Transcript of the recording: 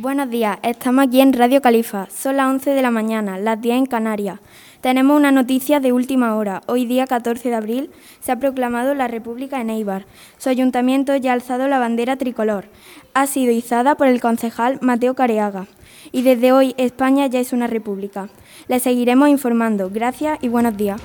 Buenos días, estamos aquí en Radio Califa. Son las 11 de la mañana, las 10 en Canarias. Tenemos una noticia de última hora. Hoy día 14 de abril se ha proclamado la República en Eibar. Su ayuntamiento ya ha alzado la bandera tricolor. Ha sido izada por el concejal Mateo Careaga. Y desde hoy España ya es una república. Le seguiremos informando. Gracias y buenos días.